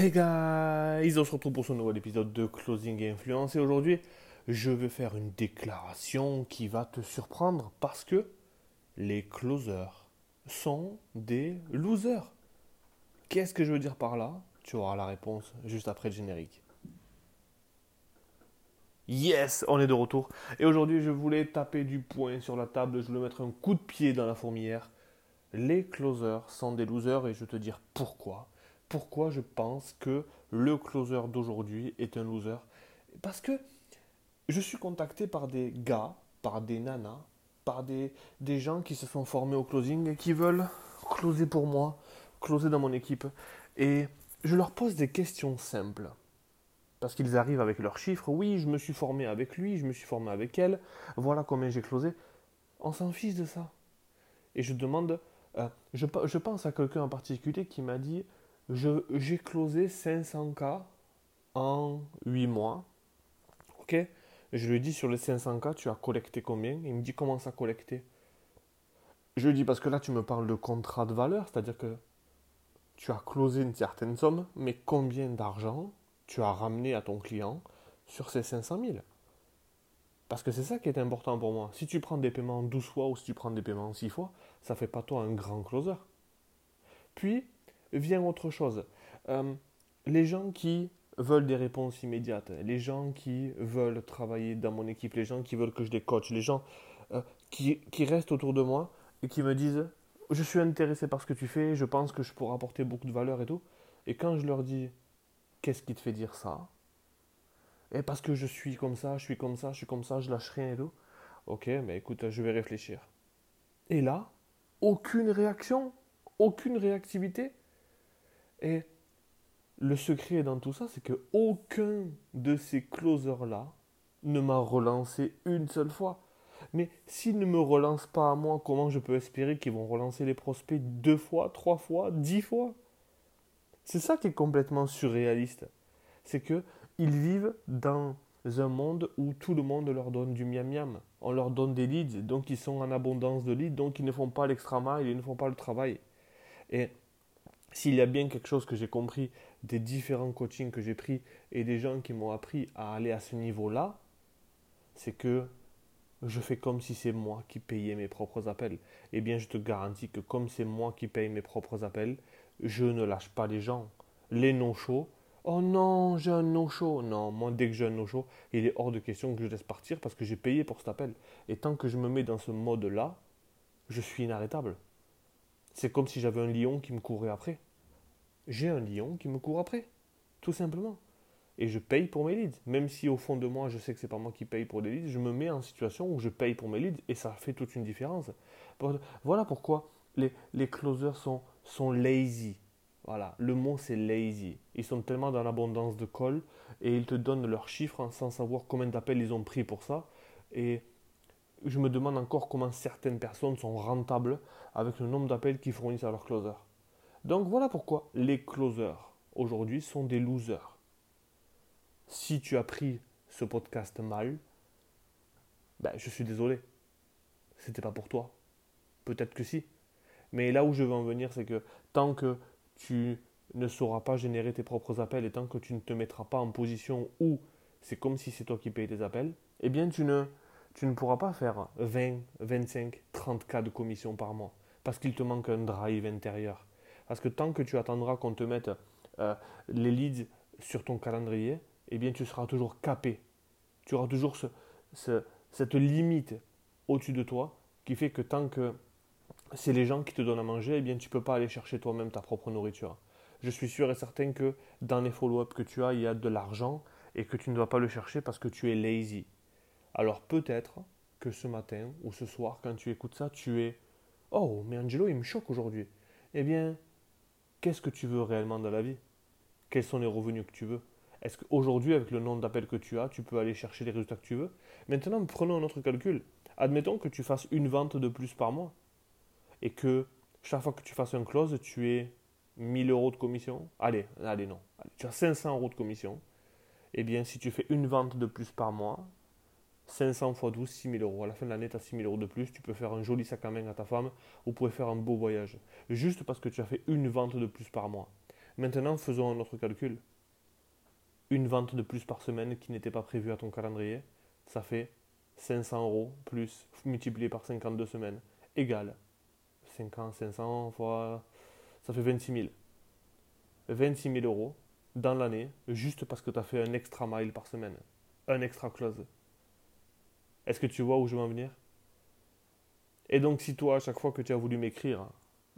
Hey guys, on se retrouve pour ce nouvel épisode de Closing Influence et aujourd'hui je vais faire une déclaration qui va te surprendre parce que les closers sont des losers. Qu'est-ce que je veux dire par là? Tu auras la réponse juste après le générique. Yes, on est de retour. Et aujourd'hui je voulais taper du poing sur la table, je voulais mettre un coup de pied dans la fourmilière. Les closers sont des losers et je vais te dire pourquoi pourquoi je pense que le closer d'aujourd'hui est un loser. Parce que je suis contacté par des gars, par des nanas, par des, gens qui se sont formés au closing et qui veulent closer pour moi, closer dans mon équipe. Et je leur pose des questions simples. Parce qu'ils arrivent avec leurs chiffres. Oui, je me suis formé avec lui, je me suis formé avec elle. Voilà combien j'ai closé. On s'en fiche de ça. Et je demande, euh, je pense à quelqu'un en particulier qui m'a dit j'ai closé 500K en 8 mois. Ok? Je lui dis sur les 500K, tu as collecté combien? Il me dit comment ça collecter? Je lui dis parce que là, tu me parles de contrat de valeur, c'est-à-dire que tu as closé une certaine somme, mais combien d'argent tu as ramené à ton client sur ces 500 000 Parce que c'est ça qui est important pour moi. Si tu prends des paiements 12 fois ou si tu prends des paiements 6 fois, ça fait pas toi un grand closer. Puis, vient autre chose. Euh, les gens qui veulent des réponses immédiates, les gens qui veulent travailler dans mon équipe, les gens qui veulent que je les coach, les gens euh, qui, qui, restent autour de moi et qui me disent je suis intéressé par ce que tu fais, je pense que je pourrais apporter beaucoup de valeur et tout. Et quand je leur dis qu'est-ce qui te fait dire ça? Et parce que je suis comme ça, je suis comme ça, je suis comme ça, je lâche rien et tout. Ok, mais écoute, je vais réfléchir. Et là, aucune réaction, aucune réactivité. Et le secret dans tout ça, c'est que aucun de ces closers-là ne m'a relancé une seule fois. Mais s'ils ne me relancent pas à moi, comment je peux espérer qu'ils vont relancer les prospects deux fois, trois fois, dix fois? C'est ça qui est complètement surréaliste. C'est que ils vivent dans un monde où tout le monde leur donne du miam miam. On leur donne des leads, donc ils sont en abondance de leads, donc ils ne font pas l'extra mile, ils ne font pas le travail. Et s'il y a bien quelque chose que j'ai compris des différents coachings que j'ai pris et des gens qui m'ont appris à aller à ce niveau-là, c'est que je fais comme si c'est moi qui payais mes propres appels. Eh bien, je te garantis que comme c'est moi qui paye mes propres appels, je ne lâche pas les gens. Les no-shows, oh non, j'ai un no-show. Non, moi, dès que j'ai un no-show, il est hors de question que je laisse partir parce que j'ai payé pour cet appel. Et tant que je me mets dans ce mode-là, je suis inarrêtable. C'est comme si j'avais un lion qui me courait après. J'ai un lion qui me court après, tout simplement. Et je paye pour mes leads. Même si au fond de moi, je sais que c'est pas moi qui paye pour les leads, je me mets en situation où je paye pour mes leads et ça fait toute une différence. Voilà pourquoi les, les closers sont, sont lazy. Voilà, le mot c'est lazy. Ils sont tellement dans l'abondance de call et ils te donnent leurs chiffres sans savoir combien d'appels ils ont pris pour ça. Et je me demande encore comment certaines personnes sont rentables avec le nombre d'appels qu'ils fournissent à leurs closers. Donc voilà pourquoi les closers aujourd'hui sont des losers. Si tu as pris ce podcast mal, ben, je suis désolé. C'était pas pour toi. Peut-être que si. Mais là où je veux en venir, c'est que tant que tu ne sauras pas générer tes propres appels et tant que tu ne te mettras pas en position où c'est comme si c'est toi qui payes tes appels, eh bien tu ne tu ne pourras pas faire 20, 25, 30 cas de commission par mois parce qu'il te manque un drive intérieur. Parce que tant que tu attendras qu'on te mette euh, les leads sur ton calendrier, eh bien tu seras toujours capé. Tu auras toujours cette limite au-dessus de toi qui fait que tant que c'est les gens qui te donnent à manger, eh bien tu ne peux pas aller chercher toi-même ta propre nourriture. Je suis sûr et certain que dans les follow-up que tu as, il y a de l'argent et que tu ne dois pas le chercher parce que tu es lazy. Alors peut-être que ce matin ou ce soir, quand tu écoutes ça, tu es Oh, mais Angelo, il me choque aujourd'hui. Eh bien, qu'est-ce que tu veux réellement dans la vie? Quels sont les revenus que tu veux? Est-ce qu'aujourd'hui, avec le nombre d'appels que tu as, tu peux aller chercher les résultats que tu veux? Maintenant, prenons un autre calcul. Admettons que tu fasses une vente de plus par mois et que chaque fois que tu fasses un close, tu aies 1000 euros de commission. Allez, allez, non. tu as 500 euros de commission. Eh bien, si tu fais une vente de plus par mois, 500 x 12, 6 000 euros. À la fin de l'année, tu as 6 000 euros de plus. Tu peux faire un joli sac à main à ta femme. Vous pouvez faire un beau voyage. Juste parce que tu as fait une vente de plus par mois. Maintenant, faisons un autre calcul. Une vente de plus par semaine qui n'était pas prévue à ton calendrier, ça fait 500 euros plus multiplié par 52 semaines, égale 50, 500 fois, ça fait 26 000. 26 000 euros dans l'année, juste parce que tu as fait un extra mile par semaine, un extra close. Est-ce que tu vois où je veux en venir? Et donc, si toi, à chaque fois que tu as voulu m'écrire,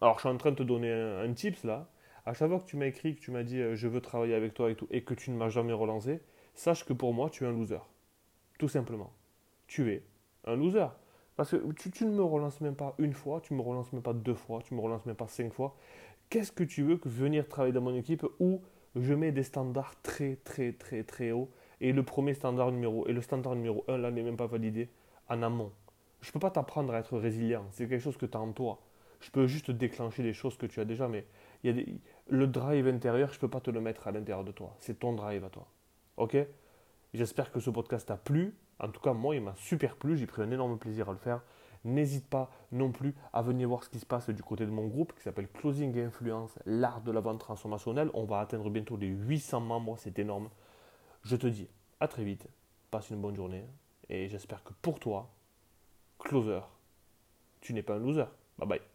alors je suis en train de te donner un, tips là, à chaque fois que tu m'as écrit, que tu m'as dit euh, je veux travailler avec toi et tout, et que tu ne m'as jamais relancé, sache que pour moi, tu es un loser. Tout simplement. Tu es un loser. Parce que tu, tu, ne me relances même pas une fois, tu ne me relances même pas deux fois, tu ne me relances même pas cinq fois. Qu'est-ce que tu veux que venir travailler dans mon équipe où je mets des standards très très très très hauts et le premier standard numéro et le standard numéro 1 là n'est même pas validé en amont. Je peux pas t'apprendre à être résilient, c'est quelque chose que tu as en toi. Je peux juste déclencher des choses que tu as déjà, mais il y a le drive intérieur, je peux pas te le mettre à l'intérieur de toi. C'est ton drive à toi. Ok? J'espère que ce podcast t'a plu. En tout cas, moi, il m'a super plu. J'ai pris un énorme plaisir à le faire. N'hésite pas non plus à venir voir ce qui se passe du côté de mon groupe qui s'appelle Closing Influence, l'art de la vente transformationnelle. On va atteindre bientôt les 800 membres, c'est énorme. Je te dis à très vite, passe une bonne journée et j'espère que pour toi, closer, tu n'es pas un loser. Bye bye.